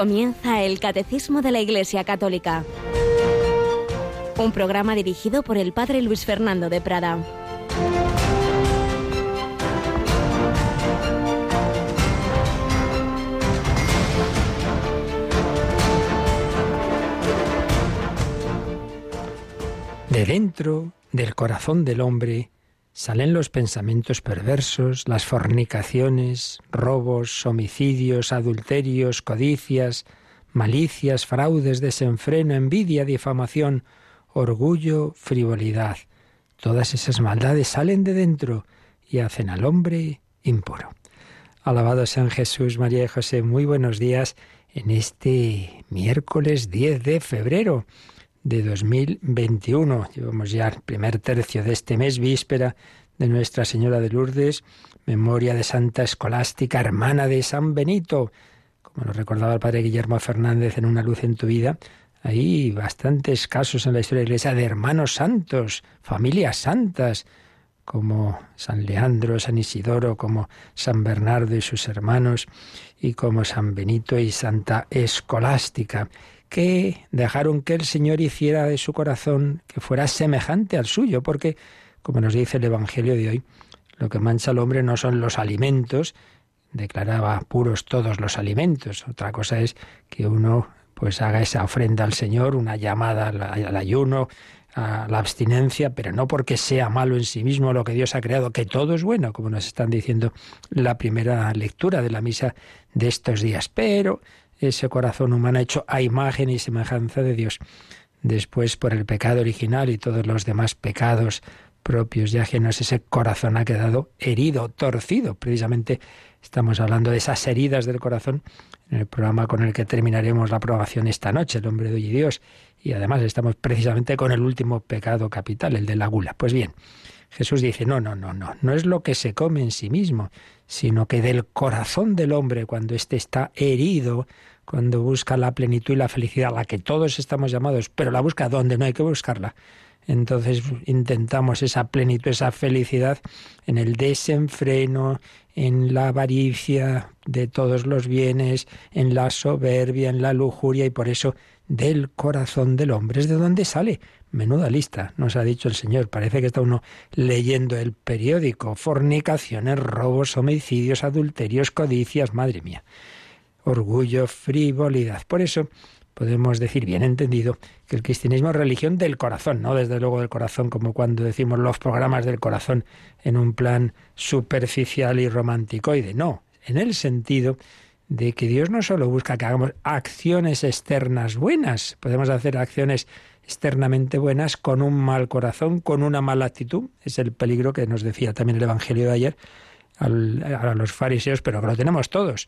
Comienza el Catecismo de la Iglesia Católica. Un programa dirigido por el Padre Luis Fernando de Prada. De dentro del corazón del hombre salen los pensamientos perversos, las fornicaciones, robos, homicidios, adulterios, codicias, malicias, fraudes, desenfreno, envidia, difamación, orgullo, frivolidad. Todas esas maldades salen de dentro y hacen al hombre impuro. Alabado sean Jesús, María y José, muy buenos días en este miércoles 10 de febrero de 2021. Llevamos ya el primer tercio de este mes, víspera de Nuestra Señora de Lourdes, memoria de Santa Escolástica, hermana de San Benito. Como nos recordaba el padre Guillermo Fernández en Una luz en tu vida, hay bastantes casos en la historia de la Iglesia de hermanos santos, familias santas, como San Leandro, San Isidoro, como San Bernardo y sus hermanos, y como San Benito y Santa Escolástica que dejaron que el Señor hiciera de su corazón que fuera semejante al suyo, porque, como nos dice el Evangelio de hoy, lo que mancha al hombre no son los alimentos, declaraba puros todos los alimentos. Otra cosa es que uno pues haga esa ofrenda al Señor, una llamada al, ayuno, a la abstinencia, pero no porque sea malo en sí mismo lo que Dios ha creado, que todo es bueno, como nos están diciendo la primera lectura de la misa de estos días. Pero ese corazón humano hecho a imagen y semejanza de Dios. Después, por el pecado original y todos los demás pecados propios y ajenos, ese corazón ha quedado herido, torcido. Precisamente estamos hablando de esas heridas del corazón en el programa con el que terminaremos la aprobación esta noche, el hombre de hoy y Dios. Y además estamos precisamente con el último pecado capital, el de la gula. Pues bien, Jesús dice, no, no, no, no, no es lo que se come en sí mismo, sino que del corazón del hombre, cuando éste está herido, cuando busca la plenitud y la felicidad, a la que todos estamos llamados, pero la busca donde no hay que buscarla. Entonces intentamos esa plenitud, esa felicidad en el desenfreno, en la avaricia de todos los bienes, en la soberbia, en la lujuria y por eso del corazón del hombre es de donde sale. Menuda lista, nos ha dicho el Señor. Parece que está uno leyendo el periódico. Fornicaciones, robos, homicidios, adulterios, codicias, madre mía orgullo, frivolidad. Por eso podemos decir, bien entendido, que el cristianismo es religión del corazón, no desde luego del corazón, como cuando decimos los programas del corazón en un plan superficial y romanticoide. No, en el sentido de que Dios no solo busca que hagamos acciones externas buenas, podemos hacer acciones externamente buenas con un mal corazón, con una mala actitud. Es el peligro que nos decía también el Evangelio de ayer a los fariseos, pero que lo tenemos todos.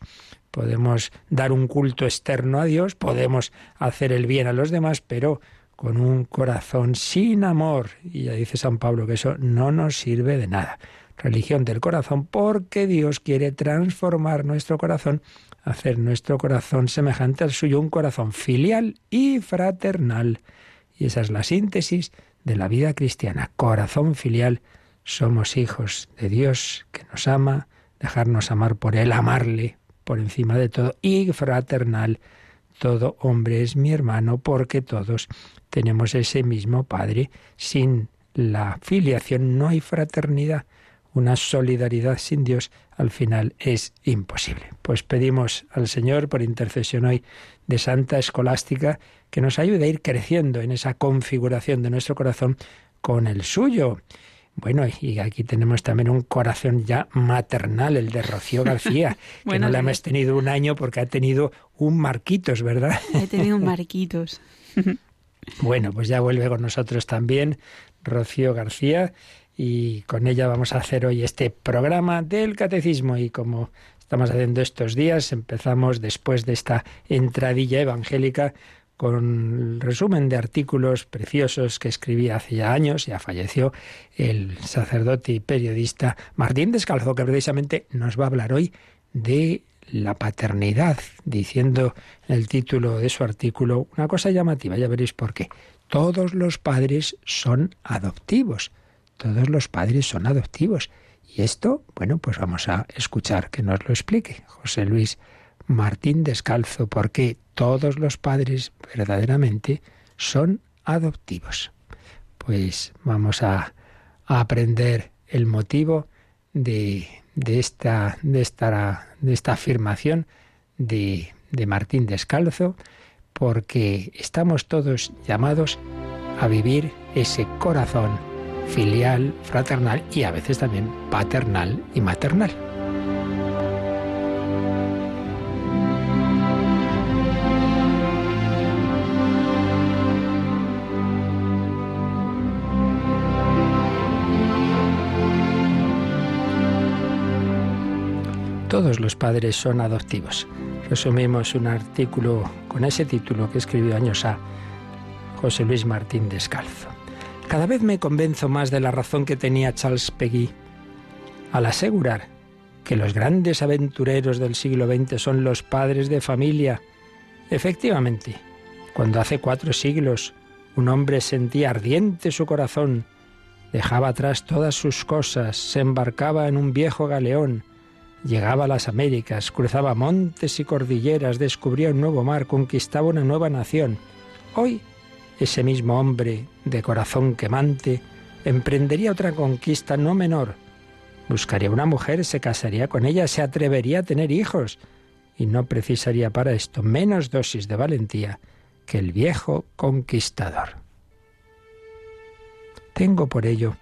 Podemos dar un culto externo a Dios, podemos hacer el bien a los demás, pero con un corazón sin amor. Y ya dice San Pablo que eso no nos sirve de nada. Religión del corazón porque Dios quiere transformar nuestro corazón, hacer nuestro corazón semejante al suyo, un corazón filial y fraternal. Y esa es la síntesis de la vida cristiana. Corazón filial, somos hijos de Dios que nos ama, dejarnos amar por Él, amarle por encima de todo, y fraternal. Todo hombre es mi hermano porque todos tenemos ese mismo Padre. Sin la filiación no hay fraternidad. Una solidaridad sin Dios al final es imposible. Pues pedimos al Señor, por intercesión hoy de Santa Escolástica, que nos ayude a ir creciendo en esa configuración de nuestro corazón con el suyo. Bueno, y aquí tenemos también un corazón ya maternal, el de Rocío García, que no le hemos tenido un año porque ha tenido un Marquitos, ¿verdad? He tenido un Marquitos. bueno, pues ya vuelve con nosotros también Rocío García y con ella vamos a hacer hoy este programa del catecismo y como estamos haciendo estos días, empezamos después de esta entradilla evangélica con resumen de artículos preciosos que escribía hace ya años, ya falleció el sacerdote y periodista Martín Descalzo, que precisamente nos va a hablar hoy de la paternidad, diciendo en el título de su artículo una cosa llamativa, ya veréis por qué. Todos los padres son adoptivos, todos los padres son adoptivos. Y esto, bueno, pues vamos a escuchar que nos lo explique José Luis Martín Descalzo, porque todos los padres verdaderamente son adoptivos. Pues vamos a, aprender el motivo de, esta, afirmación de Martín Descalzo, porque estamos todos llamados a vivir ese corazón filial, fraternal y a veces también paternal y maternal. Todos los padres son adoptivos. Resumimos un artículo con ese título que escribió años A José Luis Martín Descalzo. Cada vez me convenzo más de la razón que tenía Charles Peggy al asegurar que los grandes aventureros del siglo XX son los padres de familia. Efectivamente, cuando hace cuatro siglos un hombre sentía ardiente su corazón, dejaba atrás todas sus cosas, se embarcaba en un viejo galeón, llegaba a las Américas, cruzaba montes y cordilleras, descubría un nuevo mar, conquistaba una nueva nación. Hoy, ese mismo hombre de corazón quemante emprendería otra conquista no menor. Buscaría una mujer, se casaría con ella, se atrevería a tener hijos y no precisaría para esto menos dosis de valentía que el viejo conquistador. Tengo por ello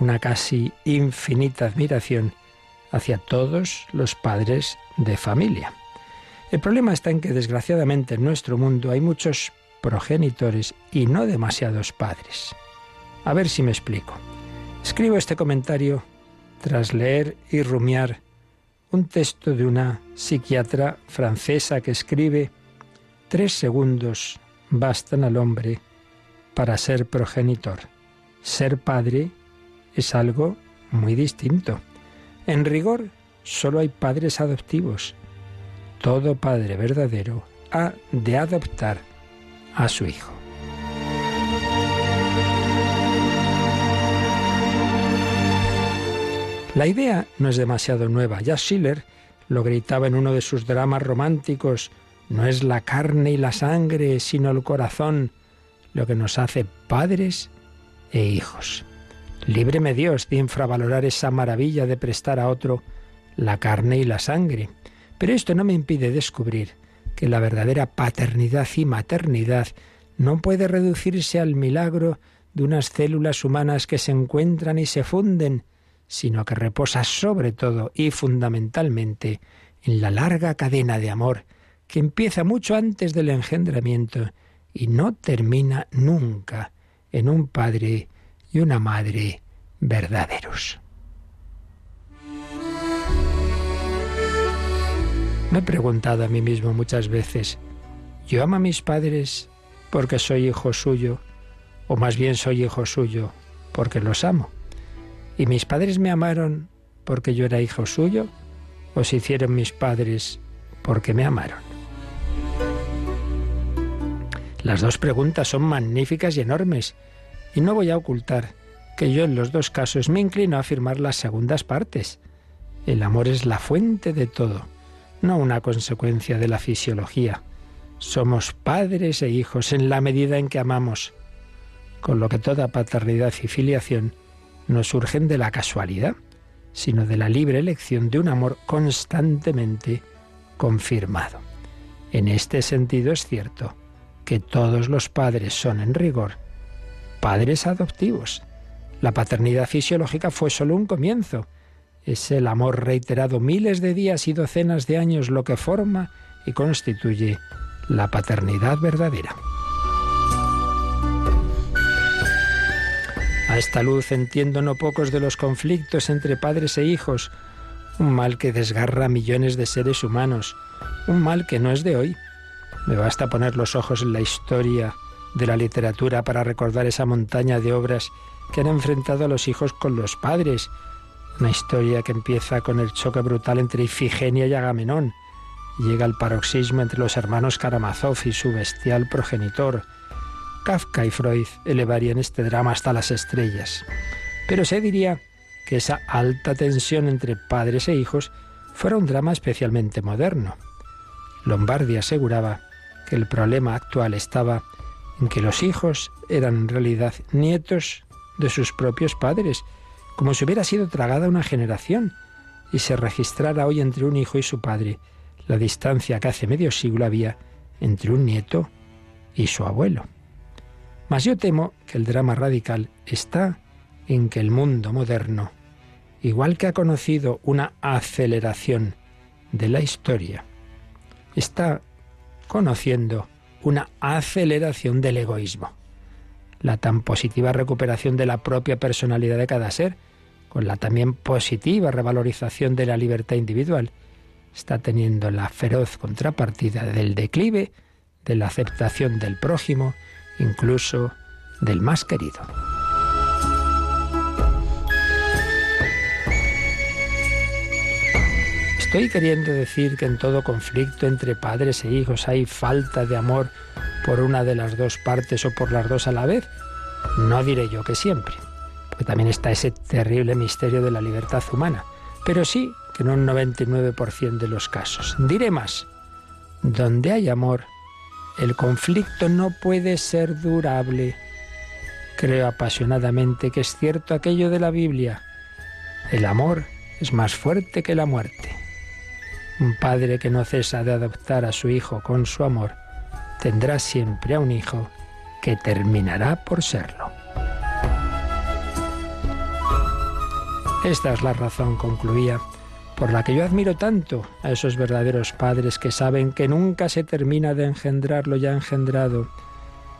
una casi infinita admiración hacia todos los padres de familia. El problema está en que desgraciadamente en nuestro mundo hay muchos progenitores y no demasiados padres. A ver si me explico. Escribo este comentario tras leer y rumiar un texto de una psiquiatra francesa que escribe Tres segundos bastan al hombre para ser progenitor. Ser padre es algo muy distinto. En rigor, solo hay padres adoptivos. Todo padre verdadero ha de adoptar a su hijo. La idea no es demasiado nueva. Ya Schiller lo gritaba en uno de sus dramas románticos. No es la carne y la sangre, sino el corazón lo que nos hace padres e hijos. Líbreme Dios de infravalorar esa maravilla de prestar a otro la carne y la sangre. Pero esto no me impide descubrir que la verdadera paternidad y maternidad no puede reducirse al milagro de unas células humanas que se encuentran y se funden, sino que reposa sobre todo y fundamentalmente en la larga cadena de amor que empieza mucho antes del engendramiento y no termina nunca en un padre y una madre verdaderos. Me he preguntado a mí mismo muchas veces, ¿yo amo a mis padres porque soy hijo suyo? ¿O más bien soy hijo suyo porque los amo? ¿Y mis padres me amaron porque yo era hijo suyo? ¿O se hicieron mis padres porque me amaron? Las dos preguntas son magníficas y enormes, y no voy a ocultar que yo en los dos casos me inclino a afirmar las segundas partes. El amor es la fuente de todo no una consecuencia de la fisiología. Somos padres e hijos en la medida en que amamos, con lo que toda paternidad y filiación no surgen de la casualidad, sino de la libre elección de un amor constantemente confirmado. En este sentido es cierto que todos los padres son en rigor padres adoptivos. La paternidad fisiológica fue solo un comienzo, es el amor reiterado miles de días y docenas de años lo que forma y constituye la paternidad verdadera. A esta luz entiendo no pocos de los conflictos entre padres e hijos, un mal que desgarra a millones de seres humanos, un mal que no es de hoy. Me basta poner los ojos en la historia de la literatura para recordar esa montaña de obras que han enfrentado a los hijos con los padres, una historia que empieza con el choque brutal entre Ifigenia y Agamenón. Llega al paroxismo entre los hermanos Karamazov y su bestial progenitor. Kafka y Freud elevarían este drama hasta las estrellas. Pero se diría que esa alta tensión entre padres e hijos fuera un drama especialmente moderno. Lombardi aseguraba que el problema actual estaba en que los hijos eran en realidad nietos de sus propios padres, como si hubiera sido tragada una generación y se registrara hoy entre un hijo y su padre la distancia que hace medio siglo había entre un nieto y su abuelo. Mas yo temo que el drama radical está en que el mundo moderno, igual que ha conocido una aceleración de la historia, está conociendo una aceleración del egoísmo. La tan positiva recuperación de la propia personalidad de cada ser, con la también positiva revalorización de la libertad individual, está teniendo la feroz contrapartida del declive de la aceptación del prójimo, incluso del más querido. ¿Estoy queriendo decir que en todo conflicto entre padres e hijos hay falta de amor por una de las dos partes o por las dos a la vez? No diré yo que siempre, porque también está ese terrible misterio de la libertad humana, pero sí que en un 99% de los casos. Diré más, donde hay amor, el conflicto no puede ser durable. Creo apasionadamente que es cierto aquello de la Biblia. El amor es más fuerte que la muerte. Un padre que no cesa de adoptar a su hijo con su amor tendrá siempre a un hijo que terminará por serlo. Esta es la razón, concluía, por la que yo admiro tanto a esos verdaderos padres que saben que nunca se termina de engendrar lo ya engendrado.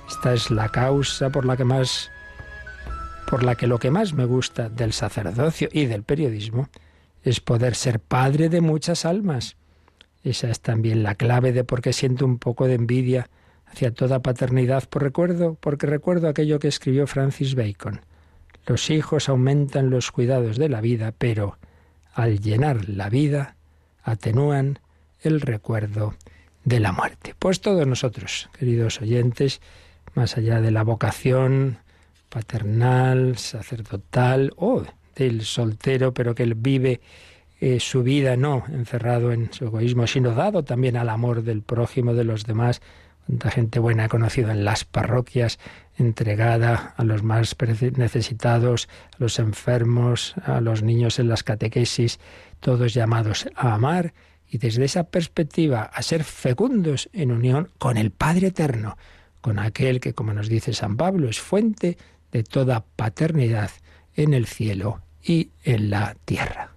Esta es la causa por la que más por la que lo que más me gusta del sacerdocio y del periodismo es poder ser padre de muchas almas. Esa es también la clave de por qué siento un poco de envidia hacia toda paternidad por recuerdo, porque recuerdo aquello que escribió Francis Bacon. Los hijos aumentan los cuidados de la vida, pero al llenar la vida, atenúan el recuerdo de la muerte. Pues todos nosotros, queridos oyentes, más allá de la vocación paternal, sacerdotal o del soltero, pero que él vive eh, su vida no encerrado en su egoísmo, sino dado también al amor del prójimo, de los demás. Cuánta gente buena he conocido en las parroquias, entregada a los más necesitados, a los enfermos, a los niños en las catequesis, todos llamados a amar. Y desde esa perspectiva a ser fecundos en unión con el Padre Eterno, con aquel que, como nos dice San Pablo, es fuente de toda paternidad en el cielo y en la tierra.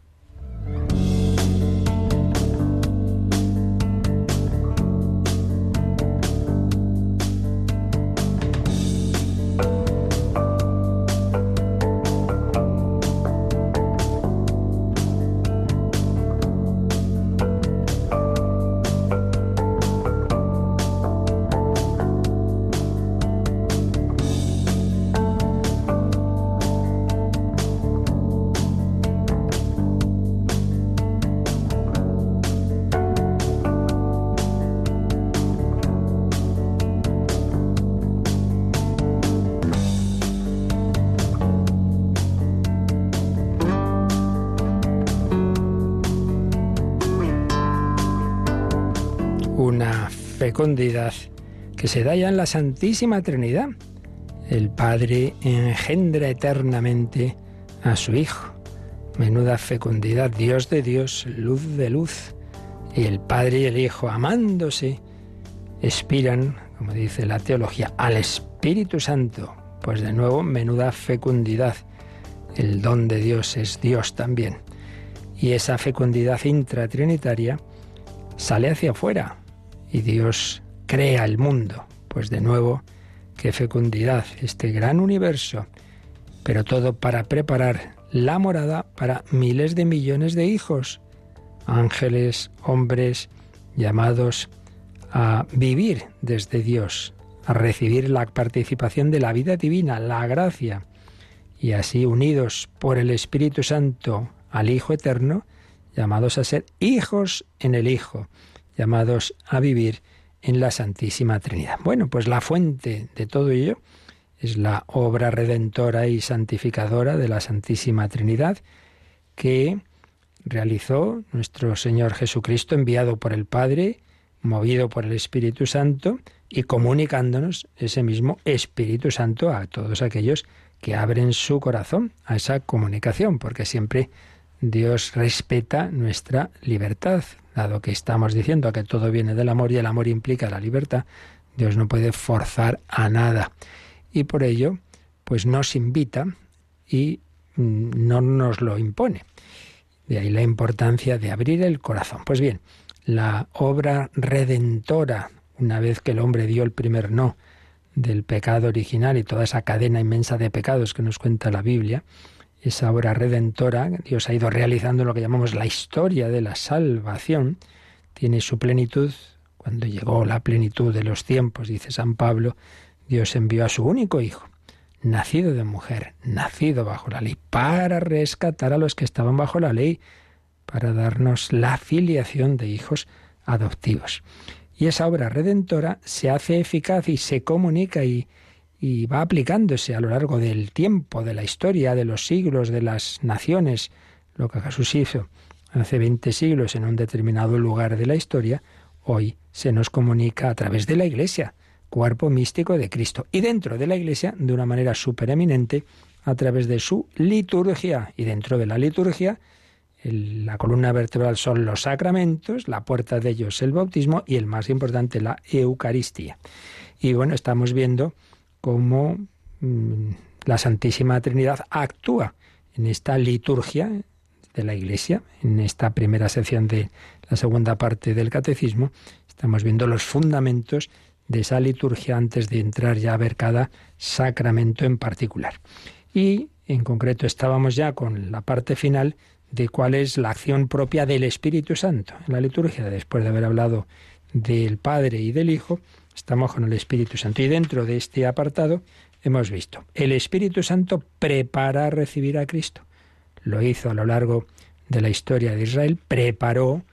Se da ya en la Santísima Trinidad. El Padre engendra eternamente a su Hijo. Menuda fecundidad, Dios de Dios, luz de luz. Y el Padre y el Hijo, amándose, expiran, como dice la teología, al Espíritu Santo. Pues de nuevo, menuda fecundidad. El don de Dios es Dios también. Y esa fecundidad intratrinitaria sale hacia afuera, y Dios crea el mundo. Pues de nuevo, qué fecundidad, este gran universo, pero todo para preparar la morada para miles de millones de hijos, ángeles, hombres, llamados a vivir desde Dios, a recibir la participación de la vida divina, la gracia, y así unidos por el Espíritu Santo al Hijo Eterno, llamados a ser hijos en el Hijo llamados a vivir en la Santísima Trinidad. Bueno, pues la fuente de todo ello es la obra redentora y santificadora de la Santísima Trinidad que realizó nuestro Señor Jesucristo enviado por el Padre, movido por el Espíritu Santo y comunicándonos ese mismo Espíritu Santo a todos aquellos que abren su corazón a esa comunicación, porque siempre Dios respeta nuestra libertad, dado que estamos diciendo que todo viene del amor y el amor implica la libertad, Dios no puede forzar a nada. Y por ello, pues nos invita y mm, no nos lo impone. De ahí la importancia de abrir el corazón. Pues bien, la obra redentora, una vez que el hombre dio el primer no del pecado original y toda esa cadena inmensa de pecados que nos cuenta la Biblia, esa obra redentora, Dios ha ido realizando lo que llamamos la historia de la salvación, tiene su plenitud. Cuando llegó la plenitud de los tiempos, dice San Pablo, Dios envió a su único Hijo, nacido de mujer, nacido bajo la ley, para rescatar a los que estaban bajo la ley, para darnos la filiación de hijos adoptivos. Y esa obra redentora se hace eficaz y se comunica y, y va aplicándose a lo largo del tiempo, de la historia, de los siglos, de las naciones. Lo que Jesús hizo hace 20 siglos en un determinado lugar de la historia, hoy se nos comunica a través de la Iglesia, cuerpo místico de Cristo. Y dentro de la Iglesia, de una manera supereminente, a través de su liturgia. Y dentro de la liturgia, la columna vertebral son los sacramentos, la puerta de ellos el bautismo y el más importante, la Eucaristía. Y bueno, estamos viendo cómo mm, la Santísima Trinidad actúa en esta liturgia de la Iglesia, en esta primera sección de la segunda parte del Catecismo, estamos viendo los fundamentos de esa liturgia antes de entrar ya a ver cada sacramento en particular. Y en concreto estábamos ya con la parte final de cuál es la acción propia del Espíritu Santo. En la liturgia, después de haber hablado del Padre y del Hijo, estamos con el Espíritu Santo. Y dentro de este apartado hemos visto, el Espíritu Santo prepara a recibir a Cristo. Lo hizo a lo largo de la historia de Israel, preparó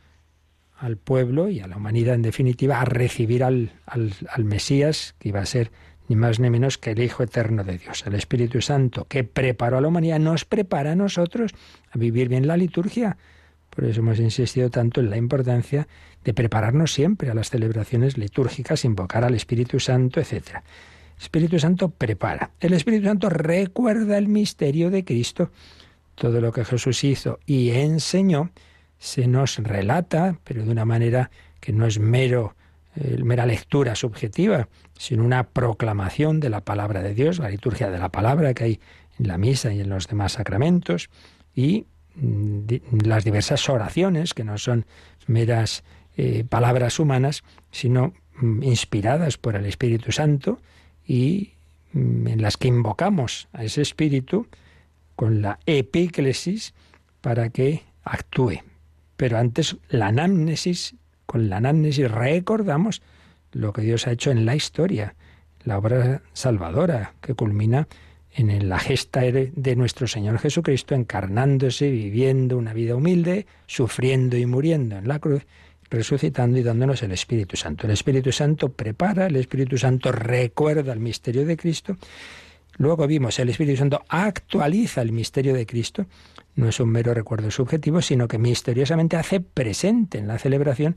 al pueblo y a la humanidad en definitiva a recibir al, al, Mesías, que iba a ser ni más ni menos que el Hijo Eterno de Dios. El Espíritu Santo que preparó a la humanidad nos prepara a nosotros a vivir bien la liturgia. Por eso hemos insistido tanto en la importancia de prepararnos siempre a las celebraciones litúrgicas, invocar al Espíritu Santo, etc. Espíritu Santo prepara. El Espíritu Santo recuerda el misterio de Cristo. Todo lo que Jesús hizo y enseñó se nos relata, pero de una manera que no es mero, eh, mera lectura subjetiva, sino una proclamación de la palabra de Dios, la liturgia de la palabra que hay en la misa y en los demás sacramentos, y mm, las diversas oraciones, que no son meras eh, palabras humanas, sino mm, inspiradas por el Espíritu Santo y mm, en las que invocamos a ese Espíritu con la epíclesis para que actúe. Pero antes la anamnesis, con la anamnesis recordamos lo que Dios ha hecho en la historia, la obra salvadora que culmina en la gesta de nuestro Señor Jesucristo encarnándose, viviendo una vida humilde, sufriendo y muriendo en la cruz, resucitando y dándonos el Espíritu Santo. El Espíritu Santo prepara, el Espíritu Santo recuerda el misterio de Cristo. Luego vimos, el Espíritu Santo actualiza el misterio de Cristo no es un mero recuerdo subjetivo, sino que misteriosamente hace presente en la celebración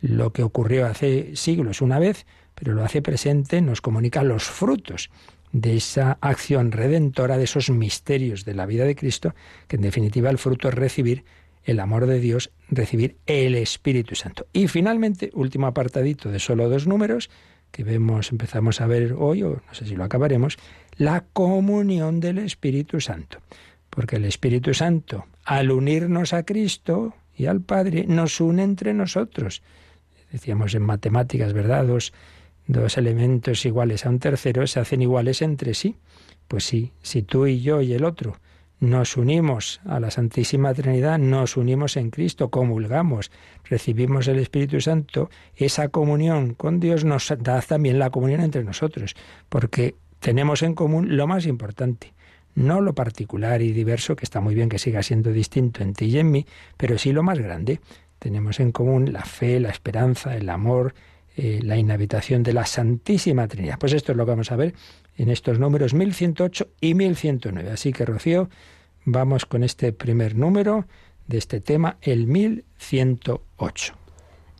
lo que ocurrió hace siglos una vez, pero lo hace presente, nos comunica los frutos de esa acción redentora, de esos misterios de la vida de Cristo, que en definitiva el fruto es recibir el amor de Dios, recibir el Espíritu Santo. Y finalmente, último apartadito de solo dos números, que vemos, empezamos a ver hoy, o no sé si lo acabaremos, la comunión del Espíritu Santo porque el Espíritu Santo, al unirnos a Cristo y al Padre, nos une entre nosotros. Decíamos en matemáticas, ¿verdad? Dos, dos elementos iguales a un tercero se hacen iguales entre sí. Pues sí, si tú y yo y el otro nos unimos a la Santísima Trinidad, nos unimos en Cristo, comulgamos, recibimos el Espíritu Santo, esa comunión con Dios nos da también la comunión entre nosotros, porque tenemos en común lo más importante, no lo particular y diverso, que está muy bien que siga siendo distinto en ti y en mí, pero sí lo más grande. Tenemos en común la fe, la esperanza, el amor, eh, la inhabitación de la Santísima Trinidad. Pues esto es lo que vamos a ver en estos números 1108 y 1109. Así que, Rocío, vamos con este primer número de este tema, el 1108.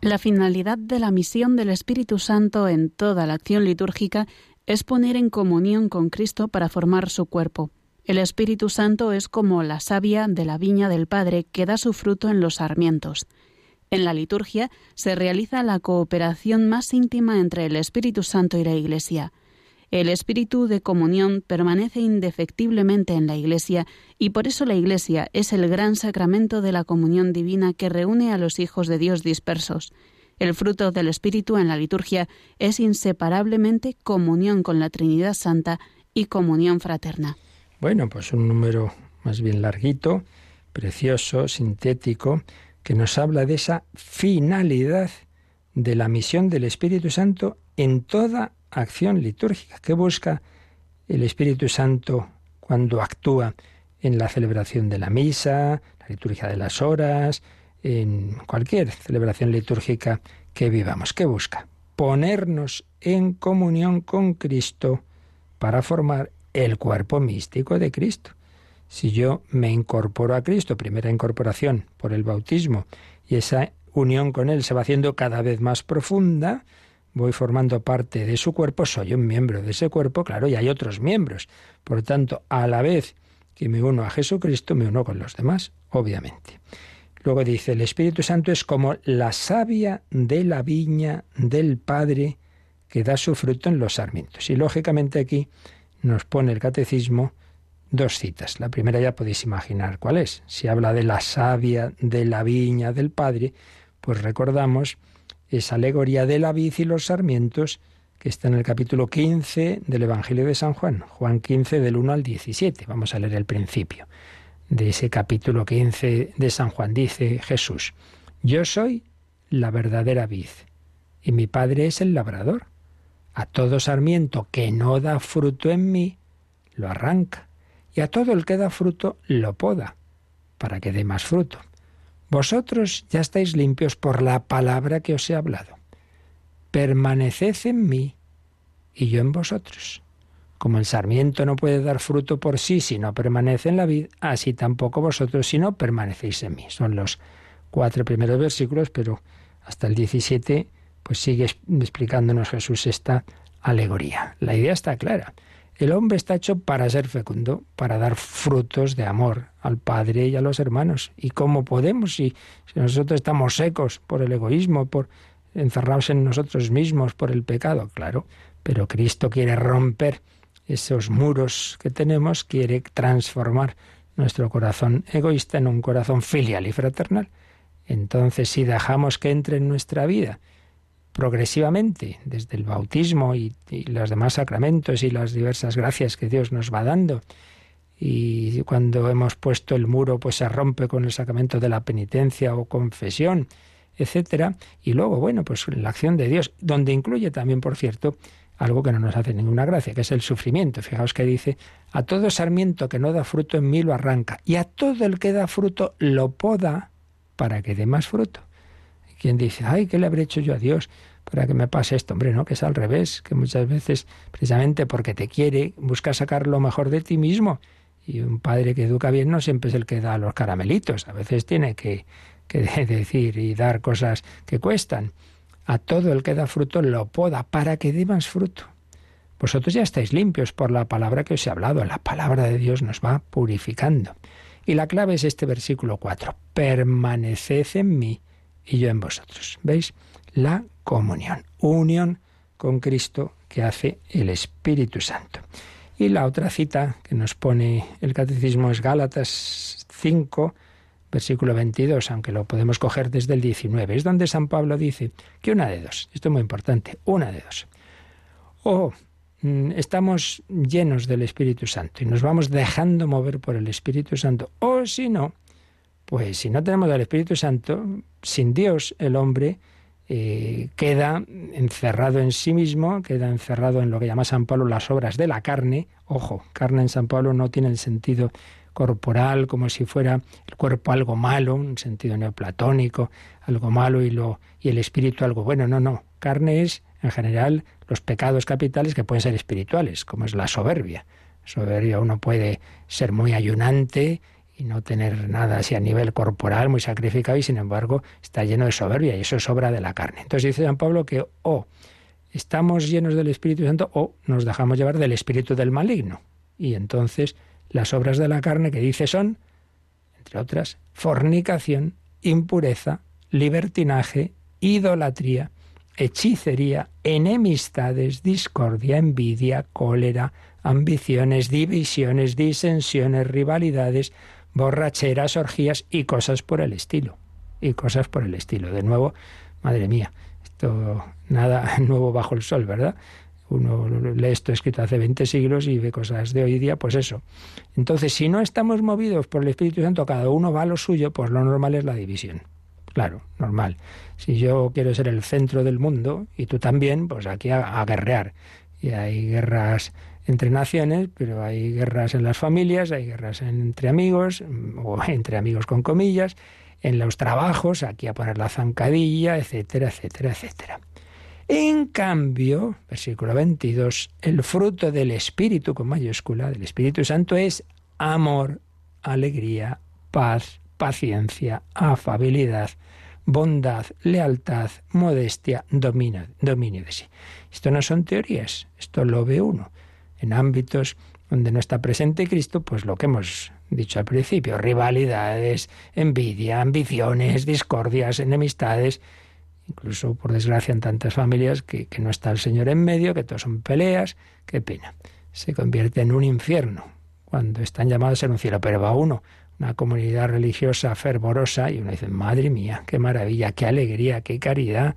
La finalidad de la misión del Espíritu Santo en toda la acción litúrgica es poner en comunión con Cristo para formar su cuerpo. El Espíritu Santo es como la savia de la viña del Padre que da su fruto en los sarmientos. En la liturgia se realiza la cooperación más íntima entre el Espíritu Santo y la Iglesia. El espíritu de comunión permanece indefectiblemente en la Iglesia y por eso la Iglesia es el gran sacramento de la comunión divina que reúne a los hijos de Dios dispersos. El fruto del Espíritu en la liturgia es inseparablemente comunión con la Trinidad Santa y comunión fraterna. Bueno, pues un número más bien larguito, precioso, sintético, que nos habla de esa finalidad de la misión del Espíritu Santo en toda acción litúrgica. ¿Qué busca el Espíritu Santo cuando actúa en la celebración de la misa, la liturgia de las horas, en cualquier celebración litúrgica que vivamos? ¿Qué busca? Ponernos en comunión con Cristo para formar el cuerpo místico de Cristo. Si yo me incorporo a Cristo, primera incorporación por el bautismo, y esa unión con Él se va haciendo cada vez más profunda, voy formando parte de su cuerpo, soy un miembro de ese cuerpo, claro, y hay otros miembros. Por tanto, a la vez que me uno a Jesucristo, me uno con los demás, obviamente. Luego dice, el Espíritu Santo es como la savia de la viña del Padre que da su fruto en los sarmientos. Y lógicamente aquí nos pone el catecismo dos citas. La primera ya podéis imaginar cuál es. Si habla de la savia de la viña del Padre, pues recordamos esa alegoría de la vid y los sarmientos que está en el capítulo 15 del Evangelio de San Juan, Juan 15 del 1 al 17. Vamos a leer el principio de ese capítulo 15 de San Juan. Dice Jesús, yo soy la verdadera vid y mi Padre es el labrador. A todo sarmiento que no da fruto en mí, lo arranca, y a todo el que da fruto, lo poda, para que dé más fruto. Vosotros ya estáis limpios por la palabra que os he hablado. Permaneced en mí y yo en vosotros. Como el sarmiento no puede dar fruto por sí si no permanece en la vid, así tampoco vosotros si no permanecéis en mí. Son los cuatro primeros versículos, pero hasta el 17 pues sigue explicándonos Jesús esta alegoría. La idea está clara. El hombre está hecho para ser fecundo, para dar frutos de amor al Padre y a los hermanos. ¿Y cómo podemos si, nosotros estamos secos por el egoísmo, por encerrados en nosotros mismos, por el pecado? Claro, pero Cristo quiere romper esos muros que tenemos, quiere transformar nuestro corazón egoísta en un corazón filial y fraternal. Entonces, si dejamos que entre en nuestra vida progresivamente, desde el bautismo y, los demás sacramentos y las diversas gracias que Dios nos va dando. Y cuando hemos puesto el muro, pues se rompe con el sacramento de la penitencia o confesión, etcétera. Y luego, bueno, pues la acción de Dios, donde incluye también, por cierto, algo que no nos hace ninguna gracia, que es el sufrimiento. Fijaos que dice, a todo sarmiento que no da fruto en mí lo arranca, y a todo el que da fruto lo poda para que dé más fruto quien dice, ay, ¿qué le habré hecho yo a Dios para que me pase esto? Hombre, no, que es al revés, que muchas veces, precisamente porque te quiere, busca sacar lo mejor de ti mismo. Y un padre que educa bien no siempre es el que da los caramelitos, a veces tiene que, decir y dar cosas que cuestan. A todo el que da fruto lo poda para que dé más fruto. Vosotros ya estáis limpios por la palabra que os he hablado. La palabra de Dios nos va purificando. Y la clave es este versículo 4. Permaneced en mí y yo en vosotros. ¿Veis? La comunión, unión con Cristo que hace el Espíritu Santo. Y la otra cita que nos pone el catecismo es Gálatas 5, versículo 22, aunque lo podemos coger desde el 19. Es donde San Pablo dice que una de dos, esto es muy importante, una de dos. O mm, estamos llenos del Espíritu Santo y nos vamos dejando mover por el Espíritu Santo, o si no, pues si no tenemos al Espíritu Santo, sin Dios el hombre eh, queda encerrado en sí mismo, queda encerrado en lo que llama San Pablo las obras de la carne. Ojo, carne en San Pablo no tiene el sentido corporal como si fuera el cuerpo algo malo, un sentido neoplatónico, algo malo y, lo, y el espíritu algo bueno. No, no. Carne es, en general, los pecados capitales que pueden ser espirituales, como es la soberbia. Soberbia uno puede ser muy ayunante, y no tener nada así a nivel corporal muy sacrificado y sin embargo está lleno de soberbia y eso es obra de la carne. Entonces dice San Pablo que o estamos llenos del Espíritu Santo o nos dejamos llevar del espíritu del maligno. Y entonces las obras de la carne que dice son, entre otras, fornicación, impureza, libertinaje, idolatría, hechicería, enemistades, discordia, envidia, cólera, ambiciones, divisiones, disensiones, rivalidades, borracheras, orgías y cosas por el estilo. Y cosas por el estilo. De nuevo, madre mía, esto nada nuevo bajo el sol, ¿verdad? Uno lee esto escrito hace 20 siglos y ve cosas de hoy día, pues eso. Entonces, si no estamos movidos por el Espíritu Santo, cada uno va a lo suyo, pues lo normal es la división. Claro, normal. Si yo quiero ser el centro del mundo y tú también, pues aquí a guerrear. Y hay guerras entre naciones, pero hay guerras en las familias, hay guerras entre amigos, o entre amigos con comillas, en los trabajos, aquí a poner la zancadilla, etcétera, etcétera, etcétera. En cambio, versículo 22, el fruto del Espíritu con mayúscula, del Espíritu Santo es amor, alegría, paz, paciencia, afabilidad, bondad, lealtad, modestia, dominio, dominio de sí. Esto no son teorías, esto lo ve uno en ámbitos donde no está presente Cristo, pues lo que hemos dicho al principio, rivalidades, envidia, ambiciones, discordias, enemistades, incluso por desgracia en tantas familias que, que no está el Señor en medio, que todos son peleas, qué pena. Se convierte en un infierno cuando están llamados a ser un cielo, pero va uno, una comunidad religiosa fervorosa, y uno dice, madre mía, qué maravilla, qué alegría, qué caridad,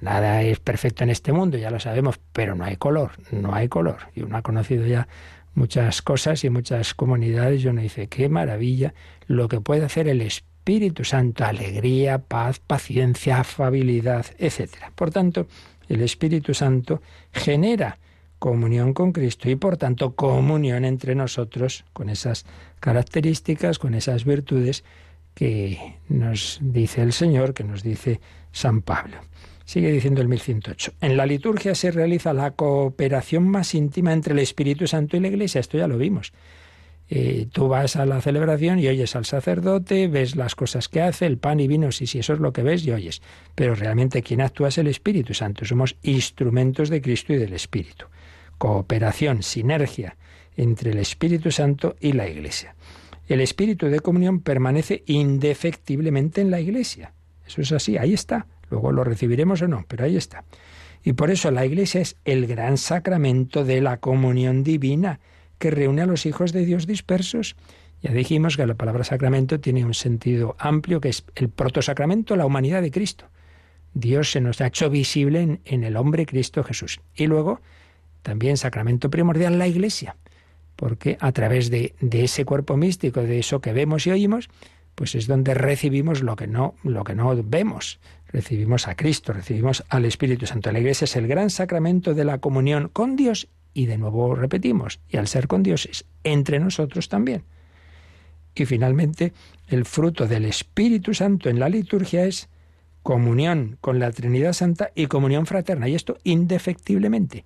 Nada es perfecto en este mundo, ya lo sabemos, pero no hay color, no hay color. Y uno ha conocido ya muchas cosas y muchas comunidades y uno dice, qué maravilla lo que puede hacer el Espíritu Santo, alegría, paz, paciencia, afabilidad, etc. Por tanto, el Espíritu Santo genera comunión con Cristo y por tanto comunión entre nosotros con esas características, con esas virtudes que nos dice el Señor, que nos dice San Pablo. Sigue diciendo el 1108. En la liturgia se realiza la cooperación más íntima entre el Espíritu Santo y la Iglesia. Esto ya lo vimos. Eh, tú vas a la celebración y oyes al sacerdote, ves las cosas que hace, el pan y vino, sí, sí, eso es lo que ves y oyes. Pero realmente quien actúa es el Espíritu Santo. Somos instrumentos de Cristo y del Espíritu. Cooperación, sinergia entre el Espíritu Santo y la Iglesia. El Espíritu de comunión permanece indefectiblemente en la Iglesia. Eso es así, ahí está. Luego lo recibiremos o no, pero ahí está. Y por eso la Iglesia es el gran sacramento de la comunión divina que reúne a los hijos de Dios dispersos. Ya dijimos que la palabra sacramento tiene un sentido amplio, que es el protosacramento, la humanidad de Cristo. Dios se nos ha hecho visible en, el hombre Cristo Jesús. Y luego, también sacramento primordial, la Iglesia, porque a través de, de ese cuerpo místico, de eso que vemos y oímos, pues es donde recibimos lo que no, lo que no vemos. Recibimos a Cristo, recibimos al Espíritu Santo. La Iglesia es el gran sacramento de la comunión con Dios y de nuevo repetimos, y al ser con Dios es entre nosotros también. Y finalmente, el fruto del Espíritu Santo en la liturgia es comunión con la Trinidad Santa y comunión fraterna, y esto indefectiblemente.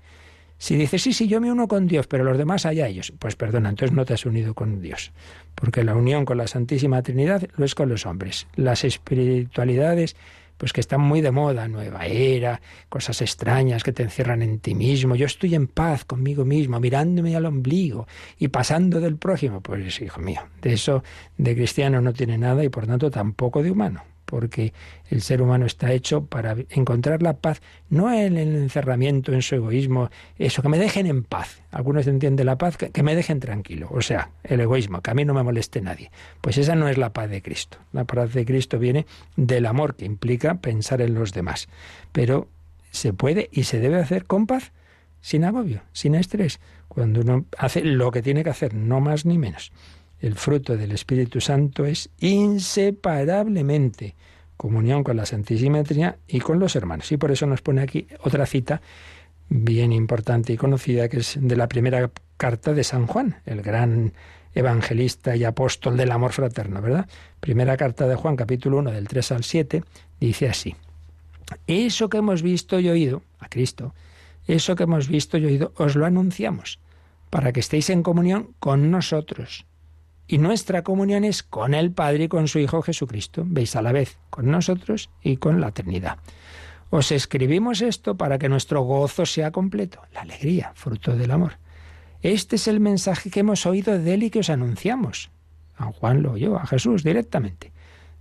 Si dices, sí, sí, yo me uno con Dios, pero los demás allá ellos, pues perdona, entonces no te has unido con Dios, porque la unión con la Santísima Trinidad lo es con los hombres. Las espiritualidades, pues que están muy de moda, nueva era, cosas extrañas que te encierran en ti mismo. Yo estoy en paz conmigo mismo, mirándome al ombligo y pasando del prójimo. Pues hijo mío, de eso de cristiano no tiene nada y por tanto tampoco de humano porque el ser humano está hecho para encontrar la paz, no en el encerramiento, en su egoísmo, eso, que me dejen en paz. Algunos entienden la paz, que, me dejen tranquilo, o sea, el egoísmo, que a mí no me moleste nadie. Pues esa no es la paz de Cristo. La paz de Cristo viene del amor que implica pensar en los demás. Pero se puede y se debe hacer con paz, sin agobio, sin estrés, cuando uno hace lo que tiene que hacer, no más ni menos el fruto del Espíritu Santo es inseparablemente comunión con la Santísima Trinidad y con los hermanos. Y por eso nos pone aquí otra cita bien importante y conocida, que es de la primera carta de San Juan, el gran evangelista y apóstol del amor fraterno, ¿verdad? Primera carta de Juan, capítulo 1, del 3 al 7, dice así, eso que hemos visto y oído, a Cristo, eso que hemos visto y oído, os lo anunciamos, para que estéis en comunión con nosotros Y nuestra comunión es con el Padre y con su Hijo Jesucristo. Veis a la vez con nosotros y con la Trinidad. Os escribimos esto para que nuestro gozo sea completo, la alegría, fruto del amor. Este es el mensaje que hemos oído de él y que os anunciamos. San Juan lo oyó a Jesús directamente.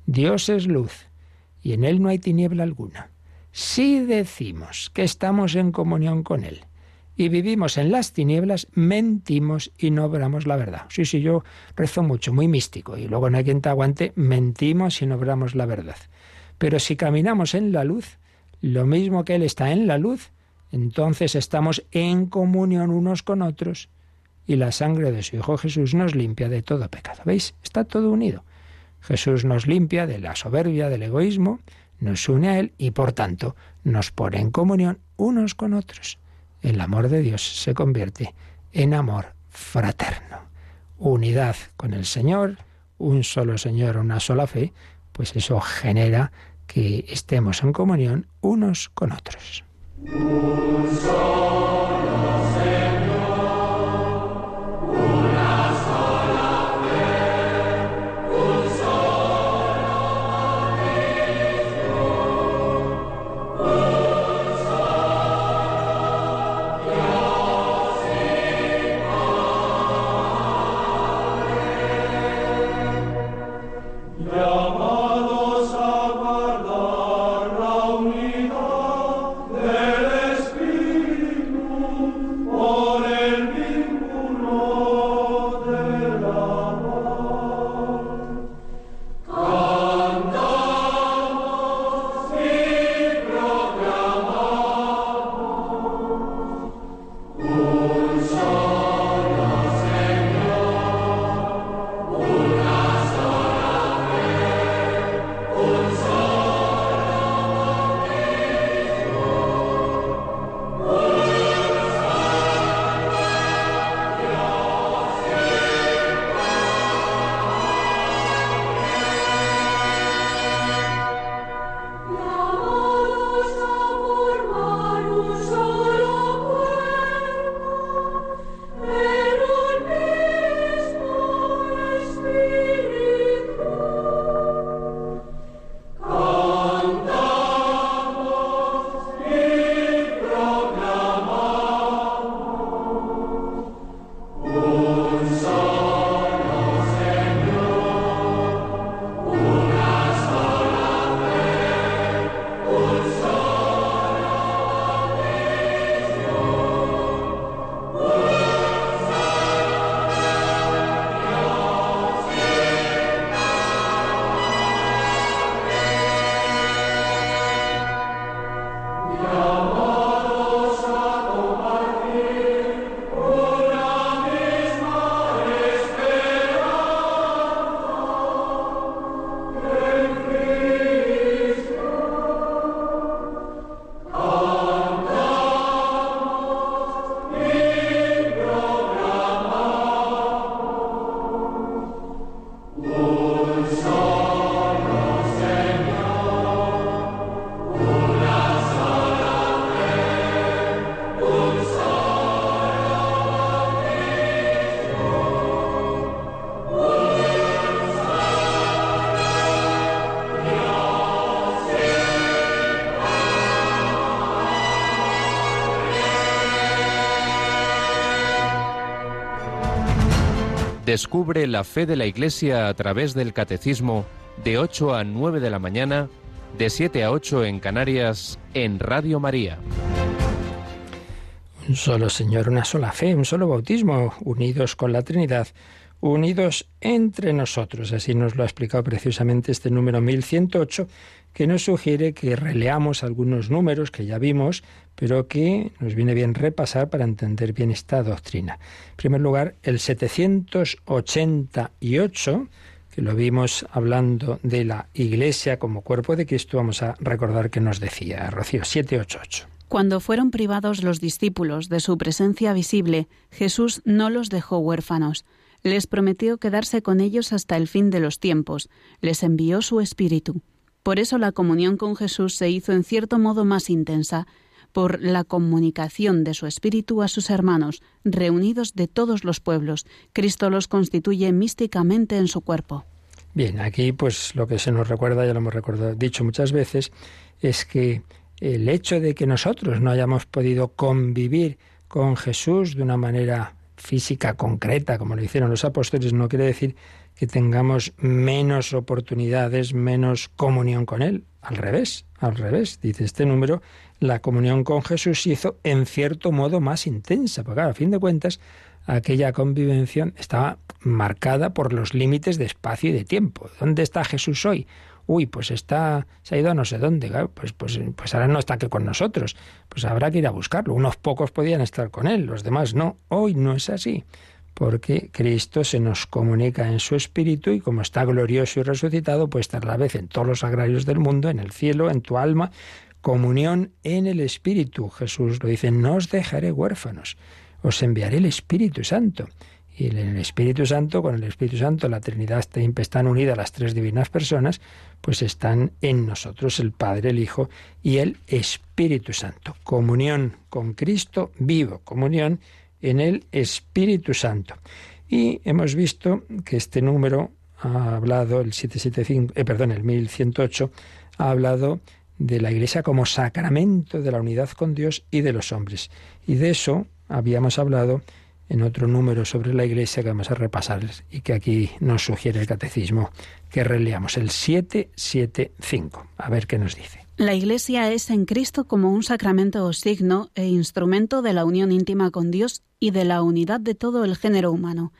Dios es luz y en él no hay tiniebla alguna. Si decimos que estamos en comunión con él y vivimos en las tinieblas, mentimos y no obramos la verdad. Sí, sí, yo rezo mucho, muy místico, y luego no hay quien te aguante, mentimos y no obramos la verdad. Pero si caminamos en la luz, lo mismo que Él está en la luz, entonces estamos en comunión unos con otros y la sangre de su Hijo Jesús nos limpia de todo pecado. ¿Veis? Está todo unido. Jesús nos limpia de la soberbia, del egoísmo, nos une a Él y por tanto nos pone en comunión unos con otros el amor de Dios se convierte en amor fraterno. Unidad con el Señor, un solo Señor, una sola fe, pues eso genera que estemos en comunión unos con otros. Descubre la fe de la Iglesia a través del Catecismo de 8 a 9 de la mañana, de 7 a 8 en Canarias, en Radio María. Un solo Señor, una sola fe, un solo bautismo, unidos con la Trinidad, unidos entre nosotros. Así nos lo ha explicado precisamente este número 1108, que nos sugiere que releamos algunos números que ya vimos, pero que nos viene bien repasar para entender bien esta doctrina. En primer lugar, el 788, que lo vimos hablando de la Iglesia como cuerpo de Cristo, vamos a recordar que nos decía Rocío 788. Cuando fueron privados los discípulos de su presencia visible, Jesús no los dejó huérfanos. Les prometió quedarse con ellos hasta el fin de los tiempos. Les envió su Espíritu. Por eso la comunión con Jesús se hizo en cierto modo más intensa por la comunicación de su espíritu a sus hermanos, reunidos de todos los pueblos. Cristo los constituye místicamente en su cuerpo. Bien, aquí pues lo que se nos recuerda, ya lo hemos recordado, dicho muchas veces, es que el hecho de que nosotros no hayamos podido convivir con Jesús de una manera física concreta, como lo hicieron los apóstoles, no quiere decir que tengamos menos oportunidades, menos comunión con Él. Al revés, al revés, dice este número, la comunión con Jesús se hizo en cierto modo más intensa, porque a fin de cuentas aquella convivencia estaba marcada por los límites de espacio y de tiempo. ¿Dónde está Jesús hoy? Uy, pues está, se ha ido a no sé dónde, pues, pues, pues ahora no está aquí con nosotros, pues habrá que ir a buscarlo. Unos pocos podían estar con él, los demás no. Hoy no es así, porque Cristo se nos comunica en su espíritu y como está glorioso y resucitado, puede estar a la vez en todos los agrarios del mundo, en el cielo, en tu alma, comunión en el espíritu. Jesús lo dice, no os dejaré huérfanos os enviaré el Espíritu Santo. Y en el Espíritu Santo, con el Espíritu Santo, la Trinidad están unidas las tres divinas personas, pues están en nosotros el Padre, el Hijo y el Espíritu Santo. Comunión con Cristo vivo, comunión en el Espíritu Santo. Y hemos visto que este número ha hablado, el 775, eh, perdón, el 1108, ha hablado de la Iglesia como sacramento de la unidad con Dios y de los hombres. Y de eso habíamos hablado en otro número sobre la Iglesia que vamos a repasar y que aquí nos sugiere el catecismo que releamos, el 775. A ver qué nos dice. La Iglesia es en Cristo como un sacramento o signo e instrumento de la unión íntima con Dios y de la unidad de todo el género humano.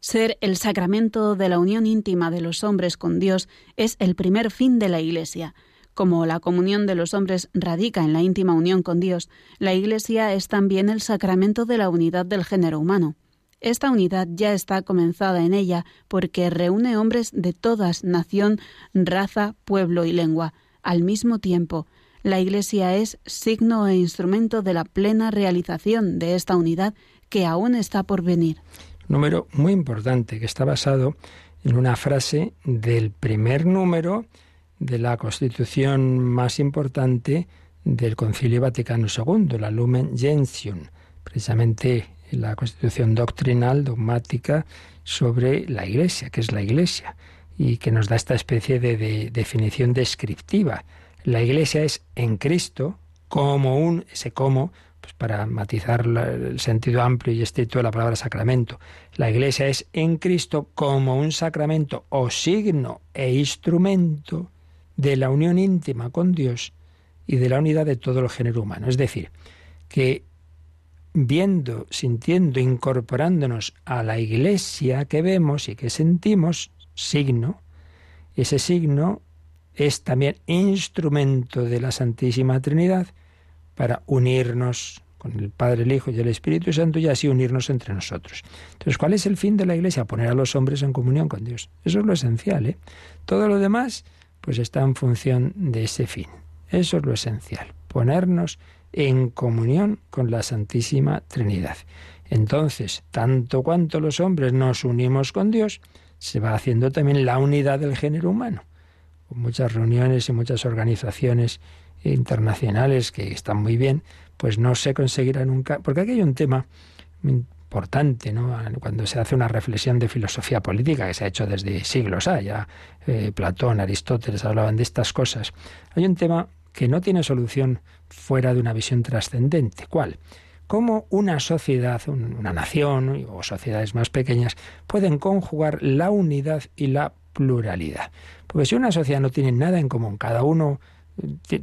Ser el sacramento de la unión íntima de los hombres con Dios es el primer fin de la Iglesia. Como la comunión de los hombres radica en la íntima unión con Dios, la Iglesia es también el sacramento de la unidad del género humano. Esta unidad ya está comenzada en ella porque reúne hombres de todas nación, raza, pueblo y lengua al mismo tiempo. La Iglesia es signo e instrumento de la plena realización de esta unidad que aún está por venir. Número muy importante que está basado en una frase del primer número de la constitución más importante del Concilio Vaticano II, la Lumen Gentium, precisamente la constitución doctrinal, dogmática sobre la Iglesia, que es la Iglesia, y que nos da esta especie de, definición descriptiva. La Iglesia es en Cristo como un, ese como, pues para matizar el sentido amplio y estricto de la palabra sacramento. La Iglesia es en Cristo como un sacramento o signo e instrumento de la unión íntima con Dios y de la unidad de todo el género humano. Es decir, que viendo, sintiendo, incorporándonos a la iglesia que vemos y que sentimos, signo, ese signo es también instrumento de la Santísima Trinidad para unirnos con el Padre, el Hijo y el Espíritu Santo y así unirnos entre nosotros. Entonces, ¿cuál es el fin de la Iglesia? Poner a los hombres en comunión con Dios. Eso es lo esencial. ¿eh? Todo lo demás pues está en función de ese fin. Eso es lo esencial, ponernos en comunión con la Santísima Trinidad. Entonces, tanto cuanto los hombres nos unimos con Dios, se va haciendo también la unidad del género humano. Con muchas reuniones y muchas organizaciones internacionales que están muy bien, pues no se conseguirá nunca, porque aquí hay un tema importante, ¿no? Cuando se hace una reflexión de filosofía política que se ha hecho desde siglos, ah, ya eh, Platón, Aristóteles hablaban de estas cosas. Hay un tema que no tiene solución fuera de una visión trascendente. ¿Cuál? cómo una sociedad, una nación o sociedades más pequeñas pueden conjugar la unidad y la pluralidad. Porque si una sociedad no tiene nada en común, cada uno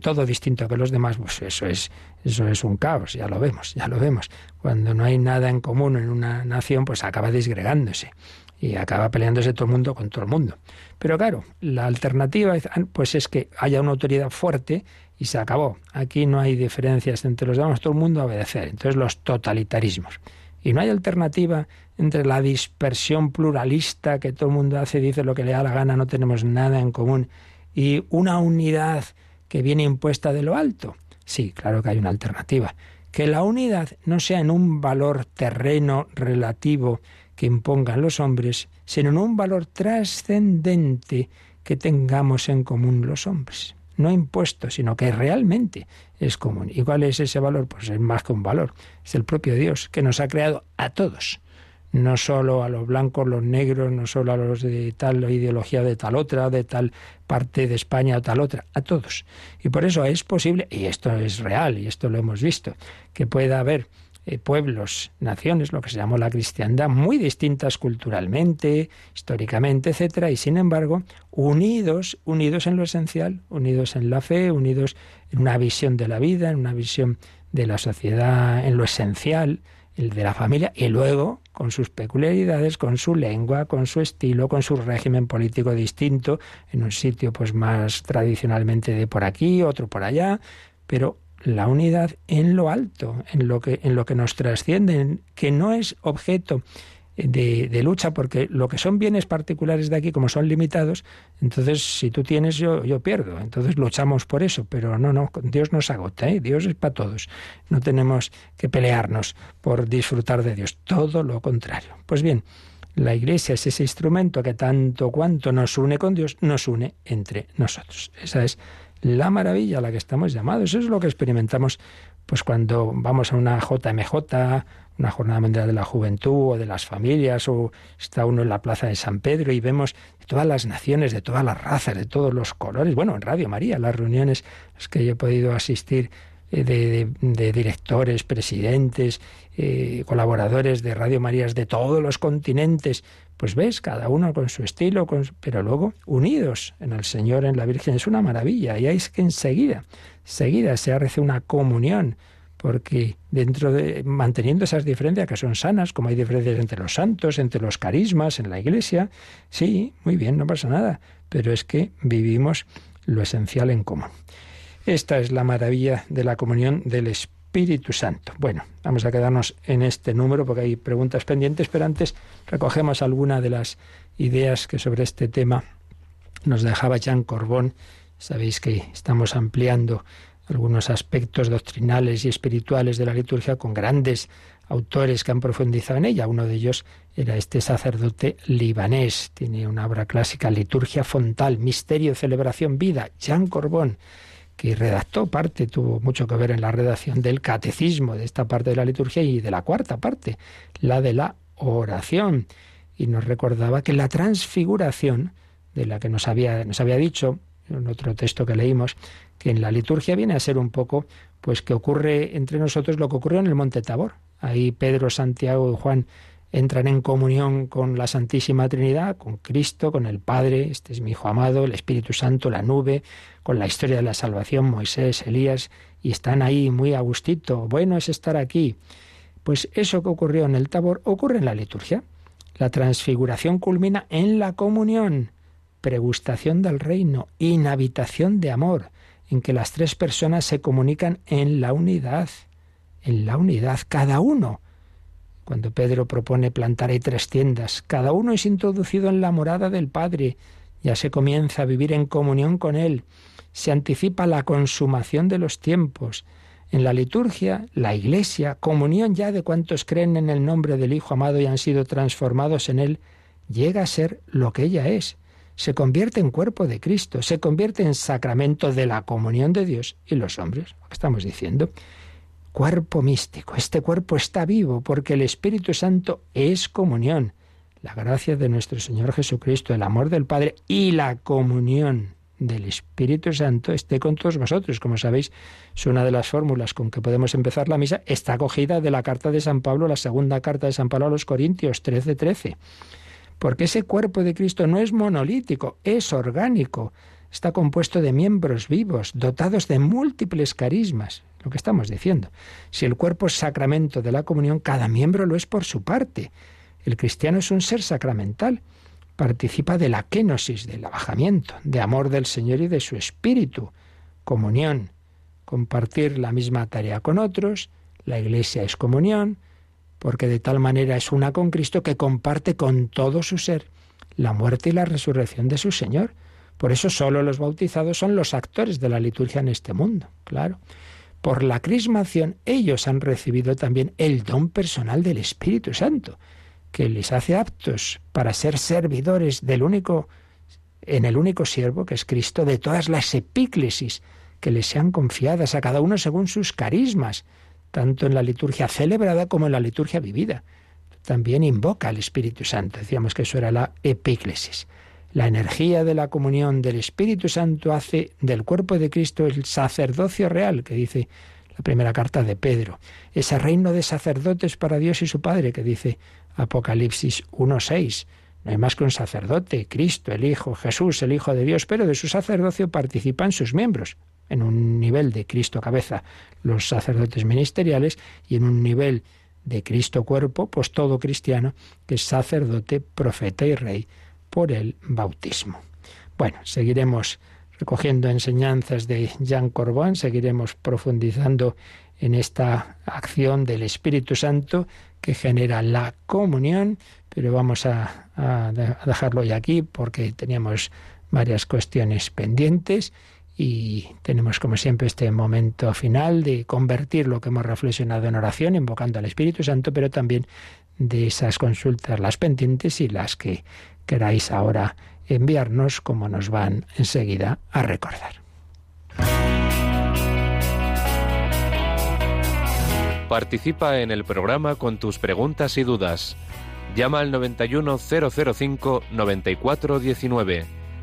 todo distinto que los demás, pues eso es, eso es un caos, ya lo vemos, ya lo vemos. Cuando no hay nada en común en una nación, pues acaba disgregándose y acaba peleándose todo el mundo con todo el mundo. Pero claro, la alternativa pues es que haya una autoridad fuerte y se acabó. Aquí no hay diferencias entre los demás, todo el mundo a obedecer. Entonces los totalitarismos. Y no hay alternativa entre la dispersión pluralista que todo el mundo hace, dice lo que le da la gana, no tenemos nada en común, y una unidad que viene impuesta de lo alto. Sí, claro que hay una alternativa. Que la unidad no sea en un valor terreno relativo que impongan los hombres, sino en un valor trascendente que tengamos en común los hombres. no impuesto, sino que realmente es común. ¿Y cuál es ese valor? Pues es más que un valor, es el propio Dios que nos ha creado a todos no solo a los blancos, los negros, no solo a los de tal ideología de tal otra, de tal parte de España o tal otra, a todos. Y por eso es posible, y esto es real, y esto lo hemos visto, que pueda haber eh, pueblos, naciones, lo que se llamó la cristiandad, muy distintas culturalmente, históricamente, etcétera, y sin embargo, unidos, unidos en lo esencial, unidos en la fe, unidos en una visión de la vida, en una visión de la sociedad, en lo esencial, el de la familia, y luego con sus peculiaridades, con su lengua, con su estilo, con su régimen político distinto, en un sitio pues más tradicionalmente de por aquí, otro por allá, pero la unidad en lo alto, en lo que, en lo que nos trasciende, que no es objeto de, lucha, porque lo que son bienes particulares de aquí, como son limitados, entonces si tú tienes, yo, yo pierdo. Entonces luchamos por eso, pero no, no, Dios nos agota, ¿eh? Dios es para todos. No tenemos que pelearnos por disfrutar de Dios, todo lo contrario. Pues bien, la Iglesia es ese instrumento que tanto cuanto nos une con Dios, nos une entre nosotros. Esa es la maravilla a la que estamos llamados. Eso es lo que experimentamos pues cuando vamos a una JMJ, una Jornada Mundial de la Juventud o de las familias, o está uno en la Plaza de San Pedro y vemos de todas las naciones, de todas las razas, de todos los colores. Bueno, en Radio María, las reuniones a que yo he podido asistir eh, de, directores, presidentes, eh, colaboradores de Radio Marías de todos los continentes, pues ves, cada uno con su estilo, pero luego unidos en el Señor, en la Virgen, es una maravilla. Y es que enseguida, enseguida se hace una comunión, porque dentro de, manteniendo esas diferencias que son sanas, como hay diferencias entre los santos, entre los carismas, en la Iglesia, sí, muy bien, no pasa nada, pero es que vivimos lo esencial en común. Esta es la maravilla de la comunión del Espíritu Santo. Bueno, vamos a quedarnos en este número porque hay preguntas pendientes, pero antes recogemos alguna de las ideas que sobre este tema nos dejaba Jean Corbón. Sabéis que estamos ampliando algunos aspectos doctrinales y espirituales de la liturgia con grandes autores que han profundizado en ella. Uno de ellos era este sacerdote libanés. Tiene una obra clásica, Liturgia Fontal, Misterio, Celebración, Vida, Jean Corbón que redactó parte, tuvo mucho que ver en la redacción del catecismo de esta parte de la liturgia y de la cuarta parte, la de la oración. Y nos recordaba que la transfiguración, de la que nos había, nos había dicho en otro texto que leímos, que en la liturgia viene a ser un poco, pues que ocurre entre nosotros lo que ocurrió en el Monte Tabor. Ahí Pedro, Santiago y Juan entran en comunión con la Santísima Trinidad, con Cristo, con el Padre, este es mi Hijo amado, el Espíritu Santo, la nube, con la historia de la salvación, Moisés, Elías, y están ahí muy a gustito. Bueno es estar aquí. Pues eso que ocurrió en el Tabor ocurre en la liturgia. La transfiguración culmina en la comunión, pregustación del reino, inhabitación de amor, en que las tres personas se comunican en la unidad, en la unidad, cada uno cuando Pedro propone plantar ahí tres tiendas, cada uno es introducido en la morada del Padre, ya se comienza a vivir en comunión con Él, se anticipa la consumación de los tiempos. En la liturgia, la Iglesia, comunión ya de cuantos creen en el nombre del Hijo amado y han sido transformados en Él, llega a ser lo que ella es. Se convierte en cuerpo de Cristo, se convierte en sacramento de la comunión de Dios y los hombres, estamos diciendo cuerpo místico. Este cuerpo está vivo porque el Espíritu Santo es comunión. La gracia de nuestro Señor Jesucristo, el amor del Padre y la comunión del Espíritu Santo esté con todos vosotros. Como sabéis, es una de las fórmulas con que podemos empezar la misa. Está acogida de la carta de San Pablo, la segunda carta de San Pablo a los Corintios 13:13. 13. Porque ese cuerpo de Cristo no es monolítico, es orgánico. Está compuesto de miembros vivos, dotados de múltiples carismas lo que estamos diciendo. Si el cuerpo es sacramento de la comunión, cada miembro lo es por su parte. El cristiano es un ser sacramental. Participa de la kenosis, del abajamiento, de amor del Señor y de su espíritu. Comunión, compartir la misma tarea con otros. La iglesia es comunión, porque de tal manera es una con Cristo que comparte con todo su ser la muerte y la resurrección de su Señor. Por eso solo los bautizados son los actores de la liturgia en este mundo, claro. Por la crismación ellos han recibido también el don personal del Espíritu Santo, que les hace aptos para ser servidores del único en el único siervo que es Cristo de todas las epíclesis que le sean confiadas a cada uno según sus carismas, tanto en la liturgia celebrada como en la liturgia vivida. También invoca al Espíritu Santo. Decíamos que eso era la epíclesis. La energía de la comunión del Espíritu Santo hace del cuerpo de Cristo el sacerdocio real, que dice la primera carta de Pedro. Ese reino de sacerdotes para Dios y su Padre, que dice Apocalipsis 1.6. No hay más que un sacerdote, Cristo, el Hijo, Jesús, el Hijo de Dios, pero de su sacerdocio participan sus miembros, en un nivel de Cristo cabeza, los sacerdotes ministeriales, y en un nivel de Cristo cuerpo, pues todo cristiano que es sacerdote, profeta y rey por el bautismo. Bueno, seguiremos recogiendo enseñanzas de Jean Corbon, seguiremos profundizando en esta acción del Espíritu Santo que genera la comunión, pero vamos a, a dejarlo ya aquí porque teníamos varias cuestiones pendientes y tenemos como siempre este momento final de convertir lo que hemos reflexionado en oración, invocando al Espíritu Santo, pero también de esas consultas, las pendientes y las que queráis ahora enviarnos, como nos van enseguida a recordar. Participa en el programa con tus preguntas y dudas. Llama al 91005 9419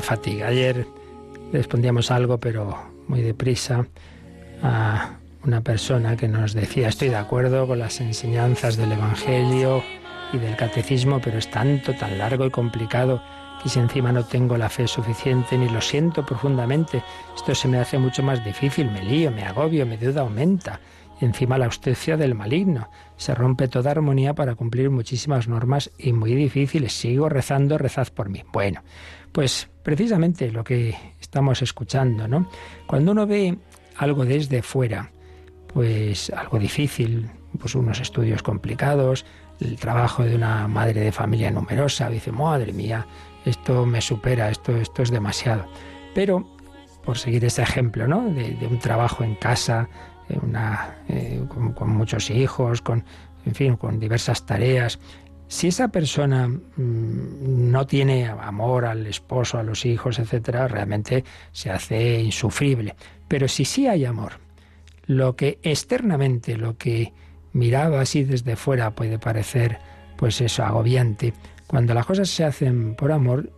fatiga. Ayer respondíamos algo, pero muy deprisa, a una persona que nos decía, estoy de acuerdo con las enseñanzas del Evangelio y del Catecismo, pero es tanto, tan largo y complicado que si encima no tengo la fe suficiente ni lo siento profundamente, esto se me hace mucho más difícil, me lío, me agobio, mi duda aumenta. Encima la austecia del maligno. Se rompe toda armonía para cumplir muchísimas normas y muy difíciles. Sigo rezando, rezad por mí. Bueno, pues precisamente lo que estamos escuchando, ¿no? Cuando uno ve algo desde fuera, pues algo difícil, pues unos estudios complicados, el trabajo de una madre de familia numerosa, dice, madre mía, esto me supera, esto, esto es demasiado. Pero, por seguir ese ejemplo, ¿no? De, un trabajo en casa, una, eh, con, muchos hijos, con, en fin, con diversas tareas, si esa persona mm, no tiene amor al esposo, a los hijos, etcétera, realmente se hace insufrible. Pero si sí hay amor, lo que externamente, lo que miraba así desde fuera puede parecer, pues eso, agobiante, cuando las cosas se hacen por amor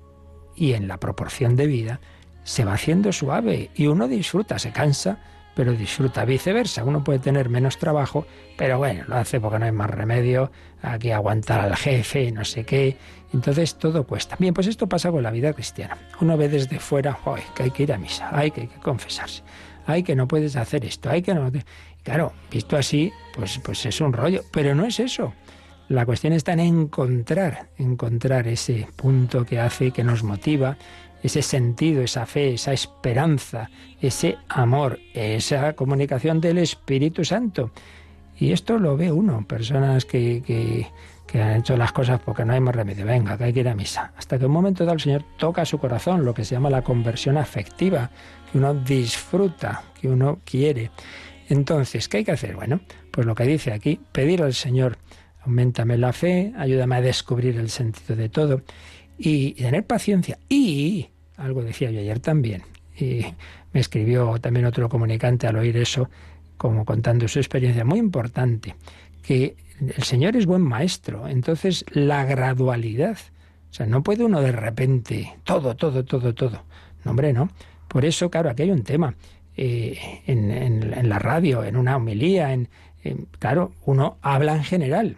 y en la proporción de vida, se va haciendo suave y uno disfruta, se cansa, pero disfruta. Viceversa, uno puede tener menos trabajo, pero bueno, lo hace porque no hay más remedio, aquí aguantar al jefe no sé qué. Entonces todo cuesta. Bien, pues esto pasa con la vida cristiana. Uno ve desde fuera, que hay que ir a misa, hay que, hay que confesarse, hay que no puedes hacer esto, hay que no... Claro, visto así, pues, pues es un rollo, pero no es eso. La cuestión está en encontrar, encontrar ese punto que hace, que nos motiva, ese sentido, esa fe, esa esperanza, ese amor, esa comunicación del Espíritu Santo. Y esto lo ve uno, personas que, que, han hecho las cosas porque no hay más remedio, venga, que hay que ir a misa. Hasta que un momento dado el Señor toca su corazón, lo que se llama la conversión afectiva, que uno disfruta, que uno quiere. Entonces, ¿qué hay que hacer? Bueno, pues lo que dice aquí, pedir al Señor aumentame la fe, ayúdame a descubrir el sentido de todo y, tener paciencia. Y, algo decía yo ayer también, y me escribió también otro comunicante al oír eso, como contando su experiencia, muy importante, que el Señor es buen maestro, entonces la gradualidad, o sea, no puede uno de repente, todo, todo, todo, todo. No, hombre, no. Por eso, claro, aquí hay un tema. Eh, en, en, la radio, en una homilía, en, claro, uno habla en general,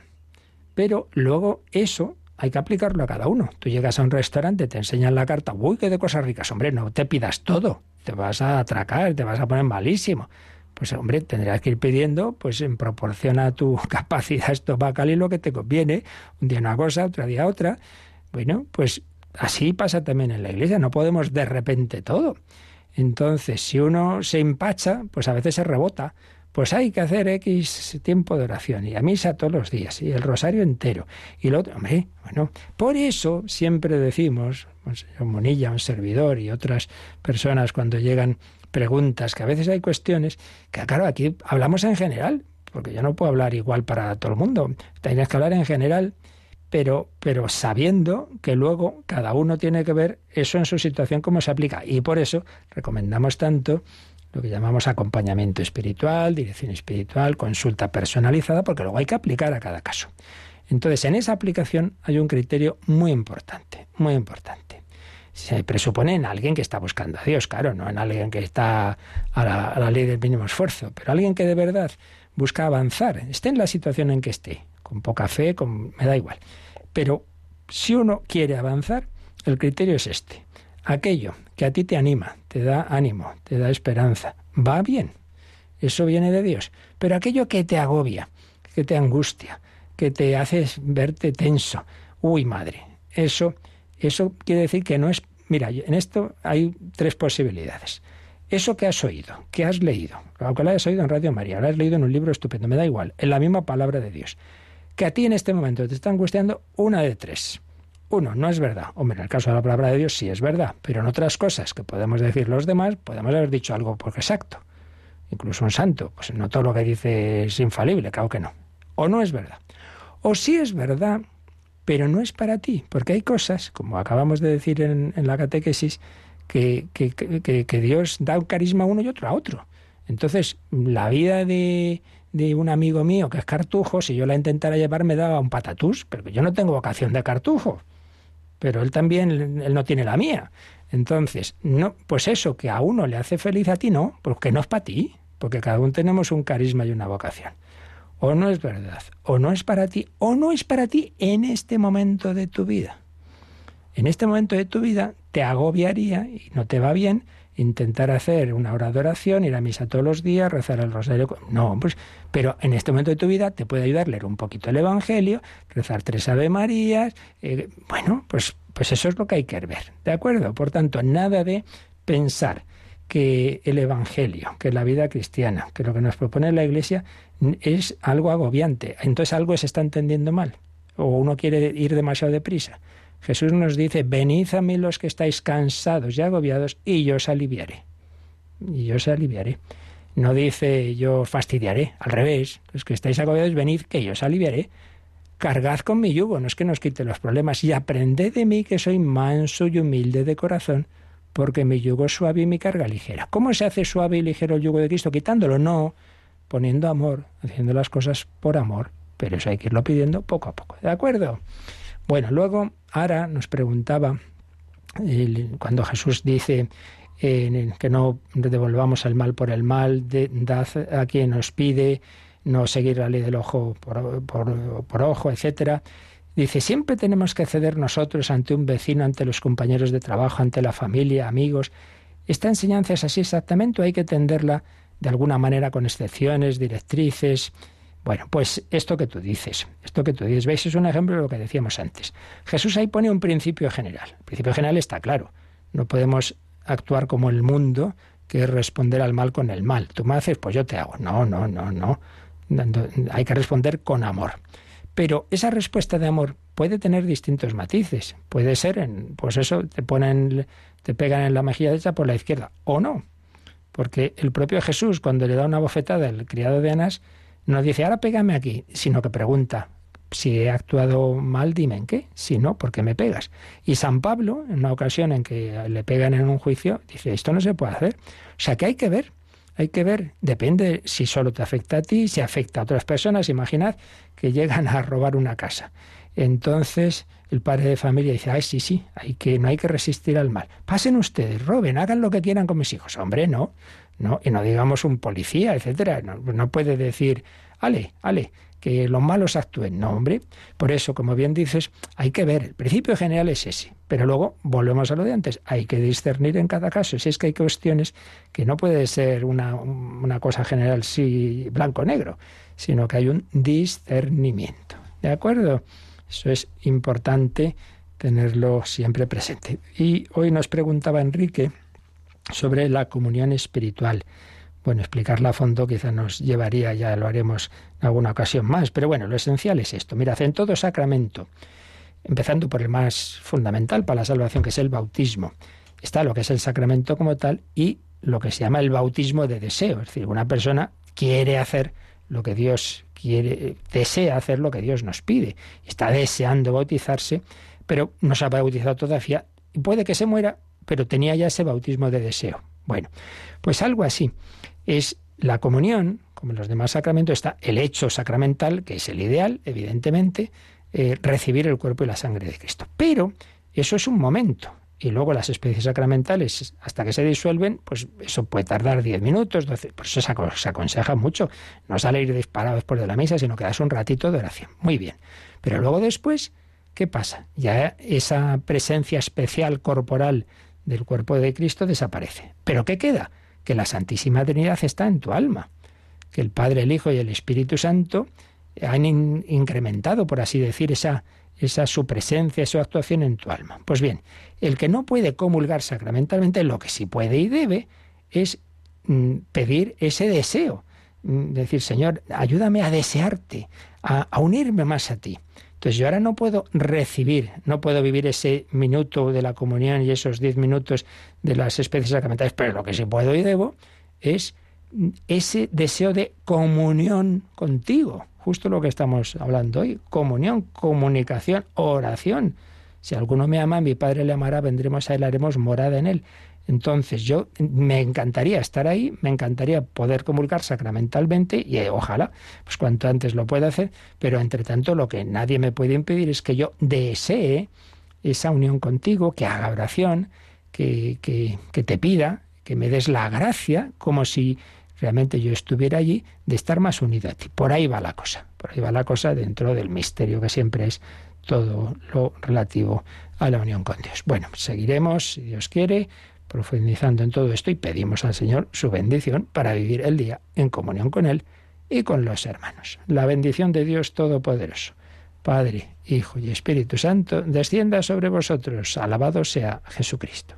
pero luego eso hay que aplicarlo a cada uno. Tú llegas a un restaurante, te enseñan la carta, uy, qué de cosas ricas, hombre, no te pidas todo, te vas a atracar, te vas a poner malísimo. Pues hombre, tendrás que ir pidiendo, pues en proporción a tu capacidad estomacal y lo que te conviene, un día una cosa, otro día otra. Bueno, pues así pasa también en la iglesia, no podemos de repente todo. Entonces, si uno se empacha, pues a veces se rebota pues hay que hacer X tiempo de oración y a misa todos los días y el rosario entero. Y lo otro, hombre, bueno, por eso siempre decimos, Monseñor Monilla, un servidor y otras personas cuando llegan preguntas, que a veces hay cuestiones, que claro, aquí hablamos en general, porque yo no puedo hablar igual para todo el mundo, tienes que hablar en general, pero, pero sabiendo que luego cada uno tiene que ver eso en su situación cómo se aplica. Y por eso recomendamos tanto lo que llamamos acompañamiento espiritual, dirección espiritual, consulta personalizada, porque luego hay que aplicar a cada caso. Entonces, en esa aplicación hay un criterio muy importante, muy importante. Se presupone en alguien que está buscando a Dios, claro, no en alguien que está a la, a la ley del mínimo esfuerzo, pero alguien que de verdad busca avanzar, esté en la situación en que esté, con poca fe, con, me da igual. Pero si uno quiere avanzar, el criterio es este aquello que a ti te anima, te da ánimo, te da esperanza, va bien. Eso viene de Dios. Pero aquello que te agobia, que te angustia, que te hace verte tenso, uy madre, eso, eso quiere decir que no es... Mira, en esto hay tres posibilidades. Eso que has oído, que has leído, aunque lo hayas oído en Radio María, lo has leído en un libro estupendo, me da igual, en la misma palabra de Dios, que a ti en este momento te está angustiando una de tres. Uno, no es verdad. Hombre, en el caso de la palabra de Dios sí es verdad, pero en otras cosas que podemos decir los demás, podemos haber dicho algo porque exacto. Incluso un santo, pues no todo lo que dice es infalible, claro que no. O no es verdad. O sí es verdad, pero no es para ti, porque hay cosas, como acabamos de decir en, la catequesis, que, que, que, Dios da un carisma a uno y otro a otro. Entonces, la vida de, de un amigo mío que es cartujo, si yo la intentara llevar me daba un patatús, pero yo no tengo vocación de cartujo pero él también, él no tiene la mía. Entonces, no, pues eso que a uno le hace feliz a ti no, porque no es para ti, porque cada uno tenemos un carisma y una vocación. O no es verdad, o no es para ti, o no es para ti en este momento de tu vida. En este momento de tu vida te agobiaría y no te va bien intentar hacer una hora de oración, ir a misa todos los días, rezar el rosario. No, pues, pero en este momento de tu vida te puede ayudar leer un poquito el Evangelio, rezar tres Ave Marías. Eh, bueno, pues, pues eso es lo que hay que ver, ¿de acuerdo? Por tanto, nada de pensar que el Evangelio, que la vida cristiana, que lo que nos propone la Iglesia es algo agobiante. Entonces algo se está entendiendo mal o uno quiere ir demasiado deprisa. Jesús nos dice, venid a mí los que estáis cansados y agobiados, y yo os aliviaré. Y yo os aliviaré. No dice yo os fastidiaré, al revés, los que estáis agobiados, venid que yo os aliviaré. Cargad con mi yugo, no es que nos quite los problemas, y aprended de mí que soy manso y humilde de corazón, porque mi yugo es suave y mi carga ligera. ¿Cómo se hace suave y ligero el yugo de Cristo? Quitándolo, no, poniendo amor, haciendo las cosas por amor, pero eso hay que irlo pidiendo poco a poco, ¿de acuerdo? Bueno, luego Ara nos preguntaba, cuando Jesús dice, que no devolvamos el mal por el mal, de, dad a quien nos pide, no seguir la ley del ojo por, por ojo, etcétera. Dice, siempre tenemos que ceder nosotros ante un vecino, ante los compañeros de trabajo, ante la familia, amigos. ¿Esta enseñanza es así exactamente o hay que tenderla de alguna manera con excepciones, directrices? Bueno, pues esto que tú dices, esto que tú dices, veis, es un ejemplo de lo que decíamos antes. Jesús ahí pone un principio general. El principio general está claro. No podemos actuar como el mundo, que es responder al mal con el mal. Tú me haces, pues yo te hago. No, no, no, no. Hay que responder con amor. Pero esa respuesta de amor puede tener distintos matices. Puede ser, en, pues eso, te ponen, te pegan en la mejilla derecha por la izquierda, o no. Porque el propio Jesús, cuando le da una bofetada al criado de Anás, no dice, ahora pégame aquí, sino que pregunta, si he actuado mal, dime en qué. Si no, ¿por qué me pegas? Y San Pablo, en una ocasión en que le pegan en un juicio, dice, esto no se puede hacer. O sea que hay que ver, hay que ver, depende si solo te afecta a ti, si afecta a otras personas. Imaginad que llegan a robar una casa. Entonces el padre de familia dice, ay, sí, sí, hay que, no hay que resistir al mal. Pasen ustedes, roben, hagan lo que quieran con mis hijos. Hombre, no, no, y no digamos un policía, etcétera. No, no puede decir, ale, ale, que los malos actúen. No, hombre. Por eso, como bien dices, hay que ver. El principio general es ese. Pero luego volvemos a lo de antes. Hay que discernir en cada caso. Si es que hay cuestiones que no puede ser una, una cosa general, sí, blanco-negro, sino que hay un discernimiento. ¿De acuerdo? Eso es importante tenerlo siempre presente. Y hoy nos preguntaba Enrique sobre la comunión espiritual. Bueno, explicarla a fondo quizá nos llevaría, ya lo haremos en alguna ocasión más, pero bueno, lo esencial es esto. Mira, en todo sacramento, empezando por el más fundamental para la salvación, que es el bautismo, está lo que es el sacramento como tal y lo que se llama el bautismo de deseo. Es decir, una persona quiere hacer lo que Dios quiere, desea hacer lo que Dios nos pide. Está deseando bautizarse, pero no se ha bautizado todavía y puede que se muera, pero tenía ya ese bautismo de deseo. Bueno, pues algo así es la comunión, como en los demás sacramentos, está el hecho sacramental, que es el ideal, evidentemente, eh, recibir el cuerpo y la sangre de Cristo. Pero eso es un momento. Y luego las especies sacramentales, hasta que se disuelven, pues eso puede tardar 10 minutos, 12. Por eso se aconseja mucho no salir disparado después de la misa, sino quedarse un ratito de oración. Muy bien. Pero luego después, ¿qué pasa? Ya esa presencia especial corporal del cuerpo de Cristo desaparece. ¿Pero qué queda? que la Santísima Trinidad está en tu alma, que el Padre, el Hijo y el Espíritu Santo han incrementado, por así decir, esa, esa su presencia, su actuación en tu alma. Pues bien, el que no puede comulgar sacramentalmente, lo que sí puede y debe es mm, pedir ese deseo, mm, decir, Señor, ayúdame a desearte, a unirme más a ti. Entonces yo ahora no puedo recibir, no puedo vivir ese minuto de la comunión y esos diez minutos de las especies sacramentales, pero lo que sí puedo y debo es ese deseo de comunión contigo, justo lo que estamos hablando hoy, comunión, comunicación, oración. Si alguno me ama, mi Padre le amará, vendremos a él, haremos morada en él. Entonces yo me encantaría estar ahí, me encantaría poder comulgar sacramentalmente y eh, ojalá, pues cuanto antes lo pueda hacer, pero entre tanto lo que nadie me puede impedir es que yo desee esa unión contigo, que haga oración, que, que, que te pida, que me des la gracia, como si realmente yo estuviera allí, de estar más unido a ti. Por ahí va la cosa, por ahí va la cosa dentro del misterio que siempre es todo lo relativo a la unión con Dios. Bueno, seguiremos, si Dios quiere, profundizando en todo esto y pedimos al Señor su bendición para vivir el día en comunión con Él y con los hermanos. La bendición de Dios Todopoderoso, Padre, Hijo y Espíritu Santo, descienda sobre vosotros. Alabado sea Jesucristo.